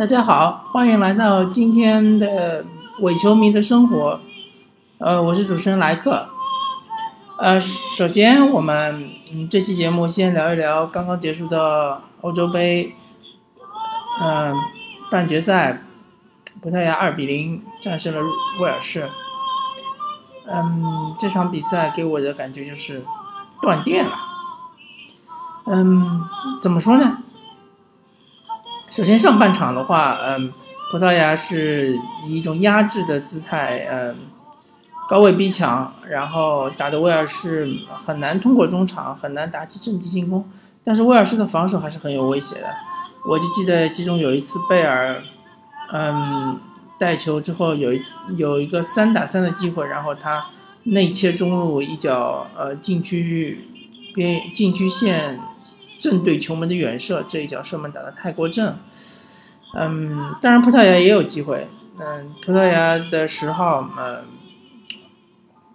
大家好，欢迎来到今天的伪球迷的生活。呃，我是主持人莱克。呃，首先我们嗯这期节目先聊一聊刚刚结束的欧洲杯，嗯，半决赛，葡萄牙二比零战胜了威尔士。嗯，这场比赛给我的感觉就是断电了。嗯，怎么说呢？首先上半场的话，嗯，葡萄牙是以一种压制的姿态，嗯。高位逼抢，然后打的威尔士很难通过中场，很难打起阵地进攻。但是威尔士的防守还是很有威胁的。我就记得其中有一次贝尔，嗯，带球之后有一次有一个三打三的机会，然后他内切中路一脚，呃，禁区边禁区线正对球门的远射，这一脚射门打得太过正。嗯，当然葡萄牙也有机会。嗯，葡萄牙的十号，嗯。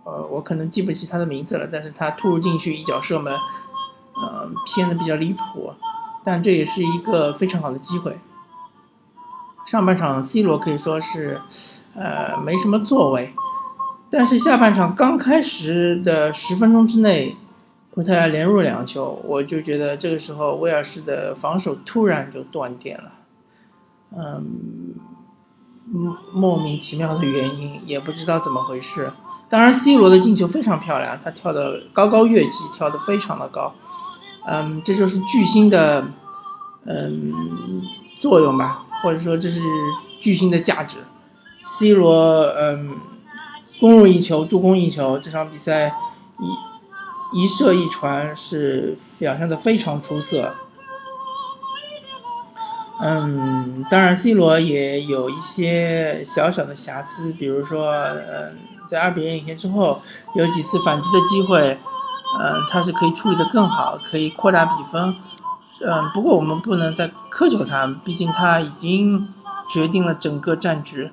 呃，我可能记不起他的名字了，但是他突入禁区一脚射门，呃，偏的比较离谱，但这也是一个非常好的机会。上半场 C 罗可以说是，呃，没什么作为，但是下半场刚开始的十分钟之内，葡萄牙连入两球，我就觉得这个时候威尔士的防守突然就断电了，嗯，莫名其妙的原因，也不知道怎么回事。当然，C 罗的进球非常漂亮，他跳的高高跃起，跳的非常的高，嗯，这就是巨星的，嗯，作用吧，或者说这是巨星的价值。C 罗，嗯，攻入一球，助攻一球，这场比赛一一射一传是表现的非常出色。嗯，当然，C 罗也有一些小小的瑕疵，比如说，嗯。在二比零领先之后，有几次反击的机会，嗯，他是可以处理的更好，可以扩大比分，嗯，不过我们不能再苛求他，毕竟他已经决定了整个战局，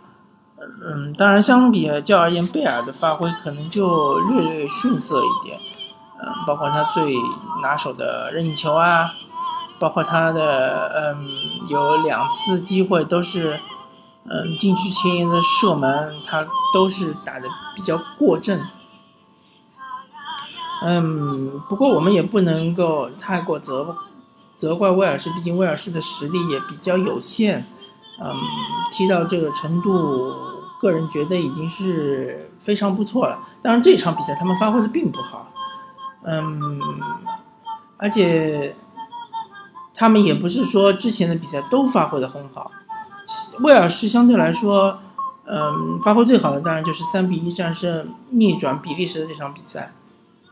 嗯，当然相比较而言，贝尔的发挥可能就略略逊色一点，包括他最拿手的任意球啊，包括他的嗯有两次机会都是。嗯，禁区前沿的射门，他都是打的比较过正。嗯，不过我们也不能够太过责责怪威尔士，毕竟威尔士的实力也比较有限。嗯，踢到这个程度，个人觉得已经是非常不错了。当然，这场比赛他们发挥的并不好。嗯，而且他们也不是说之前的比赛都发挥的很好。威尔士相对来说，嗯，发挥最好的当然就是三比一战胜逆转比利时的这场比赛，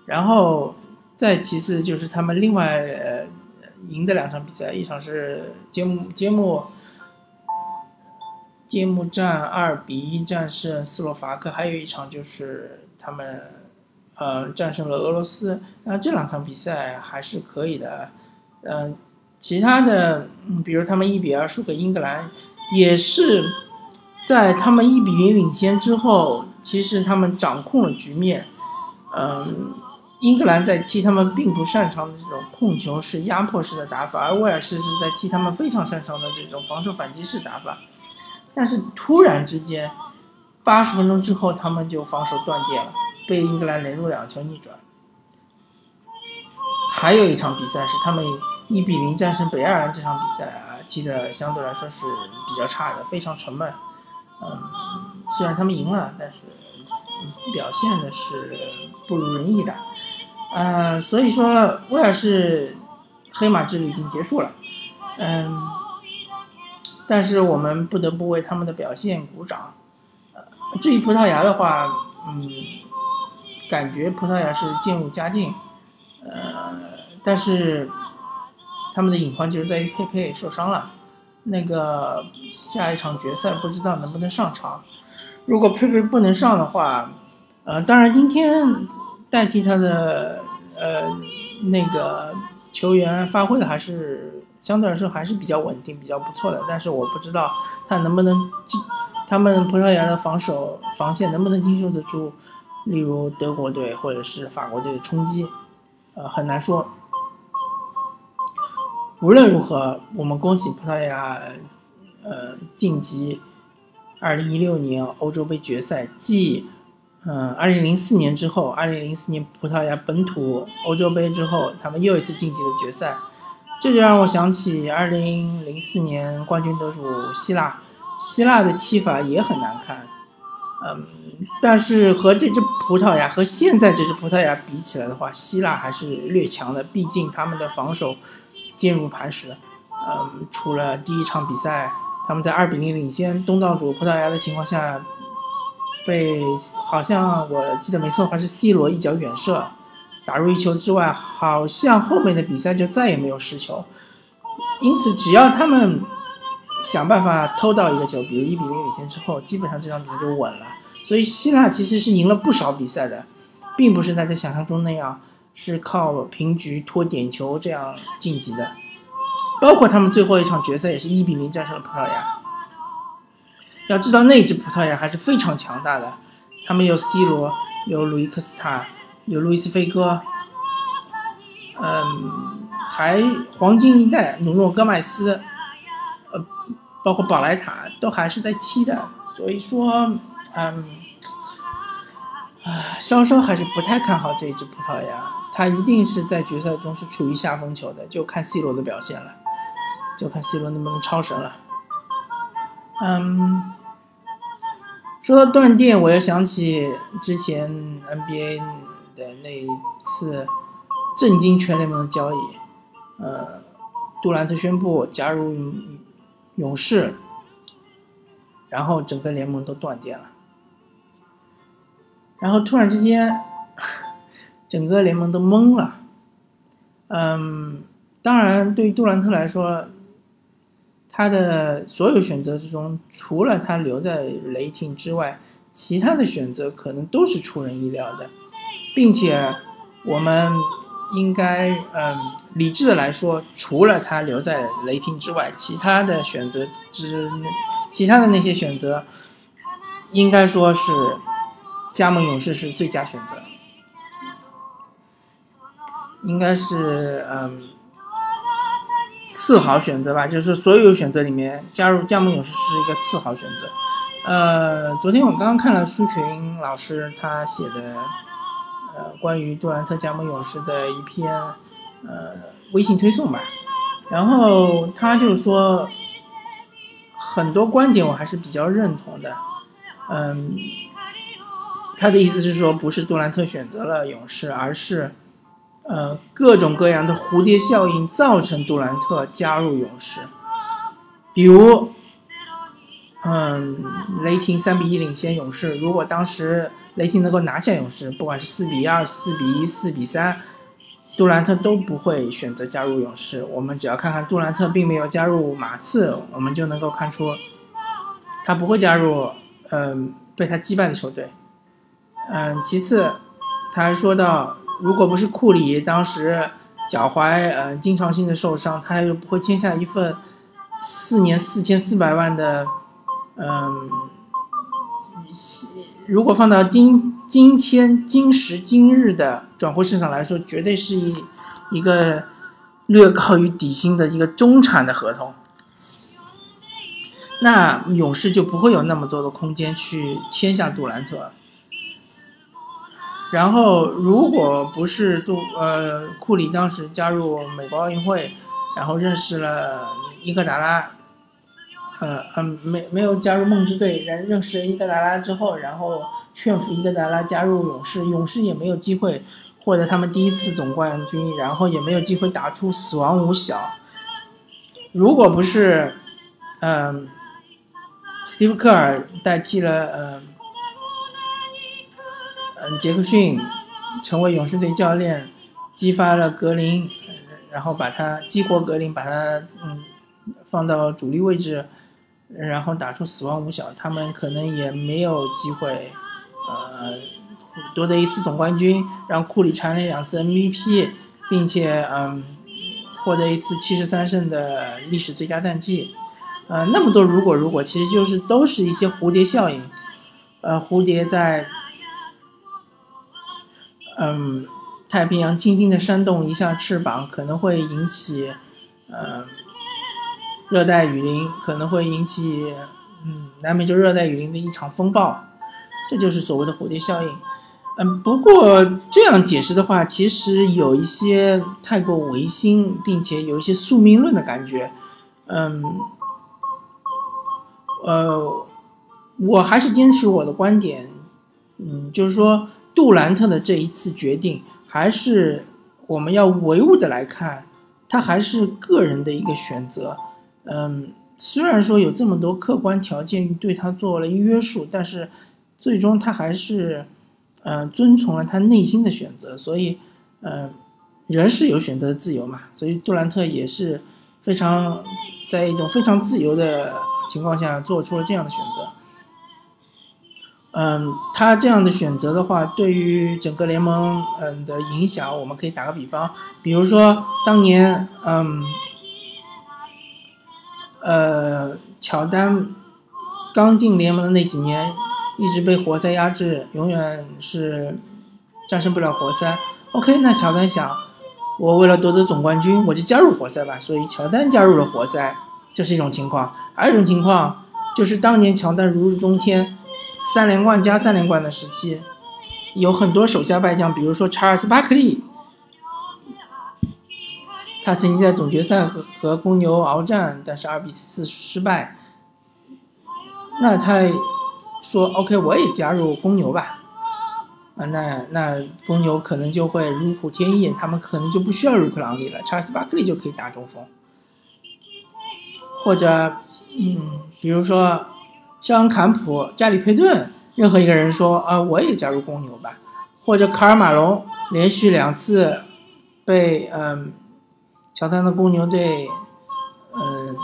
然后再其次就是他们另外赢的两场比赛，一场是揭幕揭幕揭幕战二比一战胜斯洛伐克，还有一场就是他们呃战胜了俄罗斯，那这两场比赛还是可以的，嗯，其他的比如他们一比二输给英格兰。也是在他们一比零领先之后，其实他们掌控了局面。嗯，英格兰在踢他们并不擅长的这种控球式、压迫式的打法，而威尔士是在踢他们非常擅长的这种防守反击式打法。但是突然之间，八十分钟之后，他们就防守断电了，被英格兰连入两球逆转。还有一场比赛是他们一比零战胜北爱尔兰这场比赛啊。踢的相对来说是比较差的，非常沉闷。嗯，虽然他们赢了，但是表现的是不如人意的。嗯，所以说威尔士黑马之旅已经结束了。嗯，但是我们不得不为他们的表现鼓掌。至于葡萄牙的话，嗯，感觉葡萄牙是渐入佳境。呃，但是。他们的隐患就是在于佩佩受伤了，那个下一场决赛不知道能不能上场。如果佩佩不能上的话，呃，当然今天代替他的呃那个球员发挥的还是相对来说还是比较稳定、比较不错的。但是我不知道他能不能经他们葡萄牙的防守防线能不能经受得住，例如德国队或者是法国队的冲击，呃，很难说。无论如何，我们恭喜葡萄牙，呃晋级二零一六年欧洲杯决赛，继嗯二零零四年之后，二零零四年葡萄牙本土欧洲杯之后，他们又一次晋级了决赛。这就让我想起二零零四年冠军得主希腊，希腊的踢法也很难看，嗯，但是和这支葡萄牙和现在这支葡萄牙比起来的话，希腊还是略强的，毕竟他们的防守坚如磐石，嗯，除了第一场比赛他们在二比零领先东道主葡萄牙的情况下，被好像我记得没错的话是 C 罗一脚远射。打入一球之外，好像后面的比赛就再也没有失球。因此，只要他们想办法偷到一个球，比如一比零领先之后，基本上这场比赛就稳了。所以，希腊其实是赢了不少比赛的，并不是大家想象中那样是靠平局拖点球这样晋级的。包括他们最后一场决赛也是一比零战胜了葡萄牙。要知道，那支葡萄牙还是非常强大的，他们有 C 罗，有鲁伊克斯塔。有路易斯·菲戈，嗯，还黄金一代努诺·戈麦斯，包括宝莱塔都还是在踢的，所以说，嗯，啊，稍稍还是不太看好这一支葡萄牙，他一定是在决赛中是处于下风球的，就看 C 罗的表现了，就看 C 罗能不能超神了，嗯，说到断电，我又想起之前 NBA。的那一次震惊全联盟的交易，呃，杜兰特宣布加入勇士，然后整个联盟都断电了，然后突然之间，整个联盟都懵了。嗯，当然，对于杜兰特来说，他的所有选择之中，除了他留在雷霆之外，其他的选择可能都是出人意料的。并且，我们应该嗯理智的来说，除了他留在雷霆之外，其他的选择之，其他的那些选择，应该说是加盟勇士是最佳选择，应该是嗯次好选择吧。就是所有选择里面，加入加盟勇士是一个次好选择。呃，昨天我刚刚看了苏群老师他写的。呃，关于杜兰特加盟勇士的一篇呃微信推送吧，然后他就说很多观点我还是比较认同的，嗯，他的意思是说不是杜兰特选择了勇士，而是呃各种各样的蝴蝶效应造成杜兰特加入勇士，比如。嗯，雷霆三比一领先勇士。如果当时雷霆能够拿下勇士，不管是四比二、四比一、四比三，杜兰特都不会选择加入勇士。我们只要看看杜兰特并没有加入马刺，我们就能够看出他不会加入嗯被他击败的球队。嗯，其次他还说到，如果不是库里当时脚踝嗯经常性的受伤，他又不会签下一份四年四千四百万的。嗯，如果放到今今天今时今日的转会市场来说，绝对是一一个略高于底薪的一个中产的合同。那勇士就不会有那么多的空间去签下杜兰特。然后，如果不是杜呃库里当时加入美国奥运会，然后认识了伊戈达拉。呃嗯，没没有加入梦之队，然认识伊戈达拉之后，然后劝服伊戈达拉加入勇士，勇士也没有机会获得他们第一次总冠军，然后也没有机会打出死亡五小。如果不是，嗯，斯蒂夫科尔代替了嗯嗯杰克逊成为勇士队教练，激发了格林，然后把他激活格林，把他嗯放到主力位置。然后打出死亡五小，他们可能也没有机会，呃，夺得一次总冠军，让库里蝉联两次 MVP，并且嗯，获得一次七十三胜的历史最佳战绩，呃，那么多如果如果，其实就是都是一些蝴蝶效应，呃，蝴蝶在，嗯，太平洋轻轻的扇动一下翅膀，可能会引起，呃。热带雨林可能会引起，嗯，南美洲热带雨林的一场风暴，这就是所谓的蝴蝶效应。嗯，不过这样解释的话，其实有一些太过唯心，并且有一些宿命论的感觉。嗯，呃，我还是坚持我的观点，嗯，就是说杜兰特的这一次决定，还是我们要唯物的来看，他还是个人的一个选择。嗯，虽然说有这么多客观条件对他做了约束，但是最终他还是，嗯，遵从了他内心的选择。所以，嗯，人是有选择的自由嘛。所以杜兰特也是非常在一种非常自由的情况下做出了这样的选择。嗯，他这样的选择的话，对于整个联盟嗯的影响，我们可以打个比方，比如说当年嗯。呃，乔丹刚进联盟的那几年，一直被活塞压制，永远是战胜不了活塞。OK，那乔丹想，我为了夺得总冠军，我就加入活塞吧。所以乔丹加入了活塞，这是一种情况。还有一种情况，就是当年乔丹如日中天，三连冠加三连冠的时期，有很多手下败将，比如说查尔斯巴克利。他曾经在总决赛和和公牛鏖战，但是二比四失败。那他说：“OK，我也加入公牛吧。”啊，那那公牛可能就会如虎添翼，他们可能就不需要瑞克朗利了，查尔斯巴克利就可以打中锋。或者，嗯，比如说肖恩坎普、加里佩顿，任何一个人说：“啊，我也加入公牛吧。”或者卡尔马龙连续两次被嗯。乔丹的公牛队，嗯，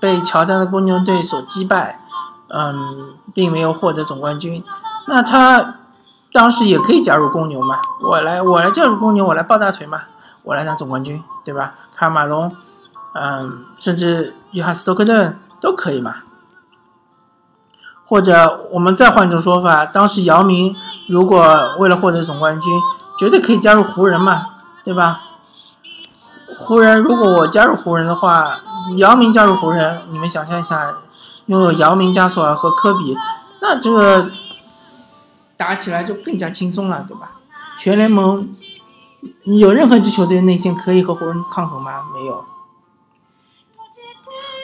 被乔丹的公牛队所击败，嗯，并没有获得总冠军。那他当时也可以加入公牛嘛？我来，我来加入公牛，我来抱大腿嘛？我来拿总冠军，对吧？卡尔马龙，嗯，甚至约翰斯托克顿都可以嘛？或者我们再换一种说法，当时姚明如果为了获得总冠军，绝对可以加入湖人嘛？对吧？湖人，如果我加入湖人的话，姚明加入湖人，你们想象一下，拥有姚明、加索尔和科比，那这个打起来就更加轻松了，对吧？全联盟有任何一支球队内线可以和湖人抗衡吗？没有。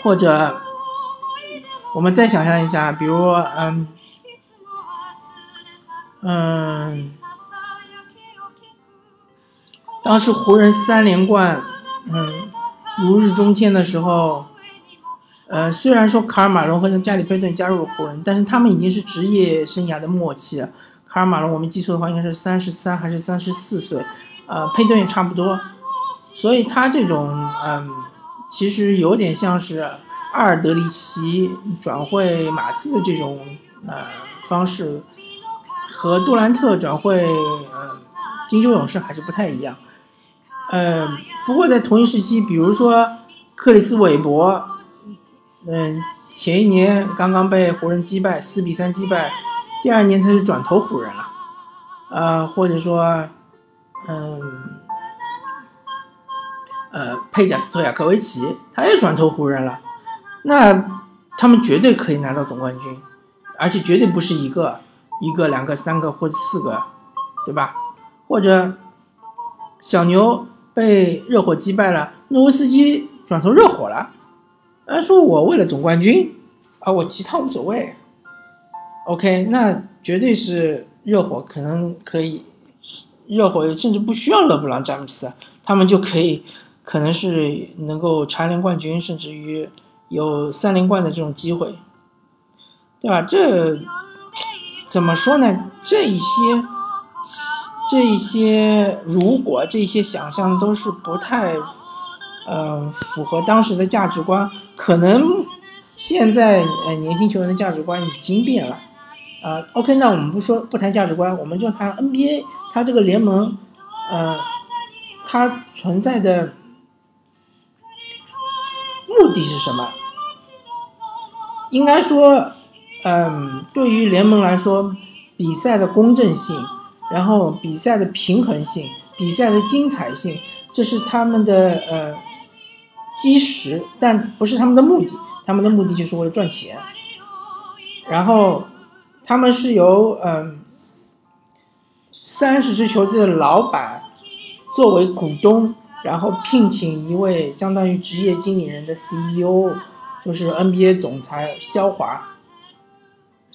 或者，我们再想象一下，比如，嗯，嗯，当时湖人三连冠。嗯，如日中天的时候，呃，虽然说卡尔马龙和加里佩顿加入了湖人，但是他们已经是职业生涯的末期了。卡尔马龙，我没记错的话，应该是三十三还是三十四岁，呃，佩顿也差不多。所以他这种，嗯，其实有点像是阿尔德里奇转会马刺的这种，呃，方式，和杜兰特转会，呃，金州勇士还是不太一样。呃，不过在同一时期，比如说克里斯韦伯，嗯，前一年刚刚被湖人击败，四比三击败，第二年他就转投湖人了，呃，或者说，嗯，呃，佩贾斯托亚科维奇，他也转投湖人了，那他们绝对可以拿到总冠军，而且绝对不是一个、一个、两个、三个或者四个，对吧？或者小牛。被热火击败了，诺维斯基转投热火了。他说：“我为了总冠军，啊，我其他无所谓。” OK，那绝对是热火可能可以，热火甚至不需要勒布朗詹姆斯，他们就可以，可能是能够蝉联冠军，甚至于有三连冠的这种机会，对吧？这怎么说呢？这一些。这一些如果这些想象都是不太，呃，符合当时的价值观。可能现在呃年轻球员的价值观已经变了，啊，OK，那我们不说不谈价值观，我们就谈 NBA，它这个联盟，呃，它存在的目的是什么？应该说，嗯，对于联盟来说，比赛的公正性。然后比赛的平衡性，比赛的精彩性，这是他们的呃基石，但不是他们的目的。他们的目的就是为了赚钱。然后他们是由嗯三十支球队的老板作为股东，然后聘请一位相当于职业经理人的 CEO，就是 NBA 总裁肖华。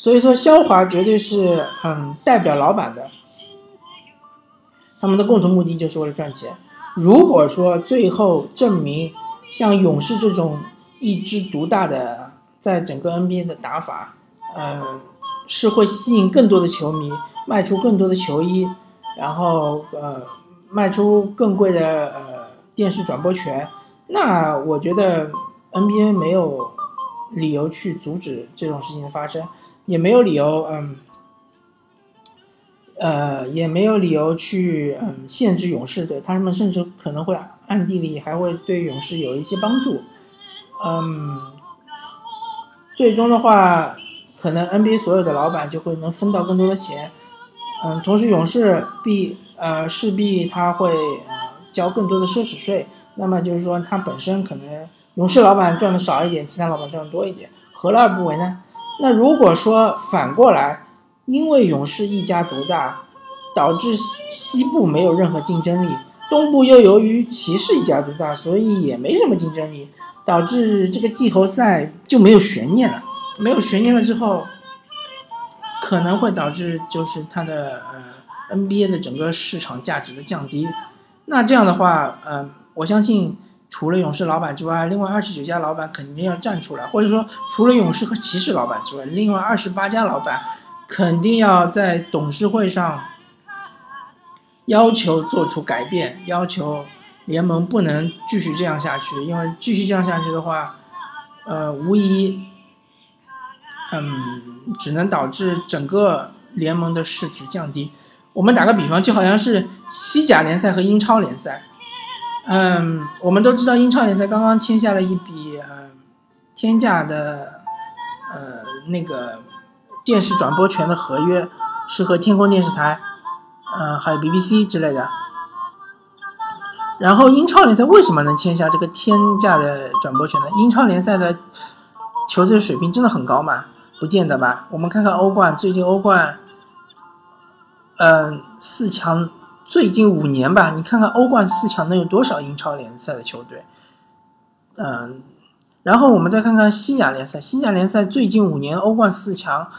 所以说，肖华绝对是嗯代表老板的。他们的共同目的就是为了赚钱。如果说最后证明像勇士这种一枝独大的，在整个 NBA 的打法，嗯，是会吸引更多的球迷，卖出更多的球衣，然后呃，卖出更贵的呃电视转播权，那我觉得 NBA 没有理由去阻止这种事情的发生，也没有理由嗯。呃，也没有理由去嗯限制勇士队，他们甚至可能会暗地里还会对勇士有一些帮助，嗯，最终的话，可能 NBA 所有的老板就会能分到更多的钱，嗯，同时勇士必呃势必他会交更多的奢侈税，那么就是说他本身可能勇士老板赚的少一点，其他老板赚的多一点，何乐而不为呢？那如果说反过来。因为勇士一家独大，导致西西部没有任何竞争力，东部又由于骑士一家独大，所以也没什么竞争力，导致这个季后赛就没有悬念了。没有悬念了之后，可能会导致就是它的呃 NBA 的整个市场价值的降低。那这样的话，嗯，我相信除了勇士老板之外，另外二十九家老板肯定要站出来，或者说除了勇士和骑士老板之外，另外二十八家老板。肯定要在董事会上要求做出改变，要求联盟不能继续这样下去，因为继续这样下去的话，呃，无疑，嗯，只能导致整个联盟的市值降低。我们打个比方，就好像是西甲联赛和英超联赛，嗯，我们都知道英超联赛刚刚签下了一笔嗯天价的呃那个。电视转播权的合约是和天空电视台，嗯，还有 BBC 之类的。然后英超联赛为什么能签下这个天价的转播权呢？英超联赛的球队水平真的很高吗？不见得吧。我们看看欧冠，最近欧冠，嗯，四强最近五年吧，你看看欧冠四强能有多少英超联赛的球队？嗯，然后我们再看看西甲联赛，西甲联赛最近五年欧冠四强。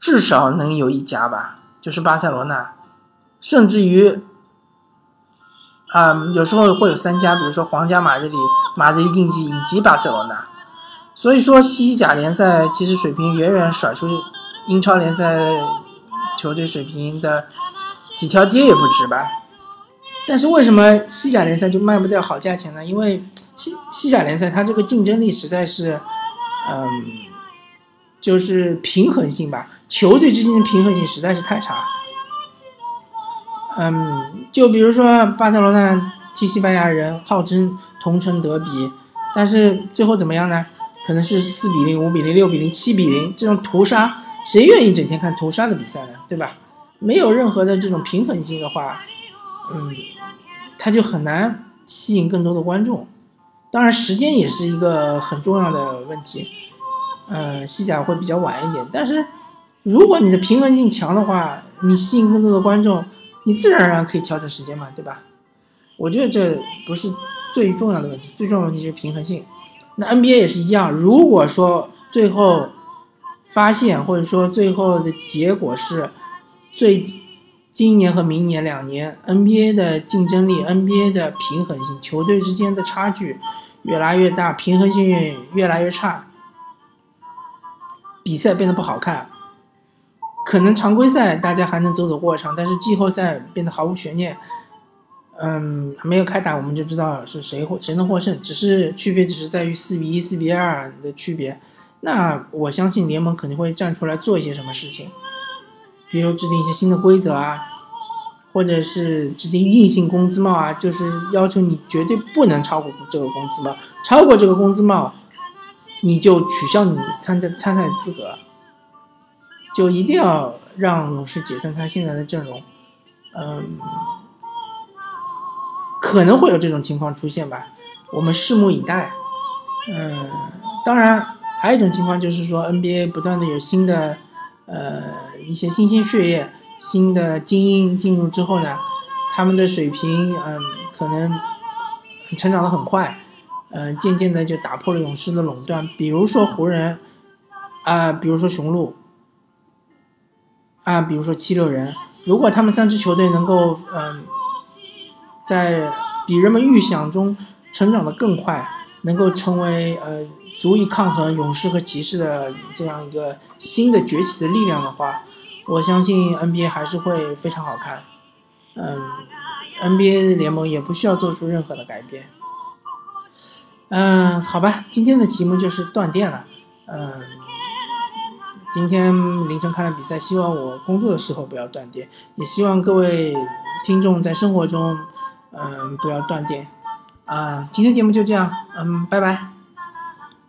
至少能有一家吧，就是巴塞罗那，甚至于，啊，有时候会有三家，比如说皇家马德里、马德里竞技以及巴塞罗那。所以说，西甲联赛其实水平远远甩出去英超联赛球队水平的几条街也不止吧。但是为什么西甲联赛就卖不掉好价钱呢？因为西西甲联赛它这个竞争力实在是，嗯，就是平衡性吧。球队之间的平衡性实在是太差，嗯，就比如说巴塞罗那踢西班牙人，号称同城德比，但是最后怎么样呢？可能是四比零、五比零、六比零、七比零这种屠杀，谁愿意整天看屠杀的比赛呢？对吧？没有任何的这种平衡性的话，嗯，他就很难吸引更多的观众。当然，时间也是一个很重要的问题，嗯，西甲会比较晚一点，但是。如果你的平衡性强的话，你吸引更多的观众，你自然而然可以调整时间嘛，对吧？我觉得这不是最重要的问题，最重要的问题是平衡性。那 NBA 也是一样，如果说最后发现或者说最后的结果是，最今年和明年两年 NBA 的竞争力、NBA 的平衡性、球队之间的差距越来越大，平衡性越来越差，比赛变得不好看。可能常规赛大家还能走走过场，但是季后赛变得毫无悬念。嗯，没有开打我们就知道是谁获谁能获胜，只是区别只是在于四比一、四比二的区别。那我相信联盟肯定会站出来做一些什么事情，比如制定一些新的规则啊，或者是制定硬性工资帽啊，就是要求你绝对不能超过这个工资帽，超过这个工资帽，你就取消你参赛参赛资格。就一定要让勇士解散他现在的阵容，嗯，可能会有这种情况出现吧，我们拭目以待。嗯，当然还有一种情况就是说 NBA 不断的有新的呃一些新鲜血液、新的精英进入之后呢，他们的水平嗯可能成长的很快，嗯，渐渐的就打破了勇士的垄断。比如说湖人啊，比如说雄鹿啊，比如说七六人，如果他们三支球队能够嗯在比人们预想中成长的更快。能够成为呃足以抗衡勇士和骑士的这样一个新的崛起的力量的话，我相信 NBA 还是会非常好看。嗯，NBA 联盟也不需要做出任何的改变。嗯，好吧，今天的题目就是断电了。嗯，今天凌晨看了比赛，希望我工作的时候不要断电，也希望各位听众在生活中，嗯，不要断电。啊，今天节目就这样，嗯，拜拜。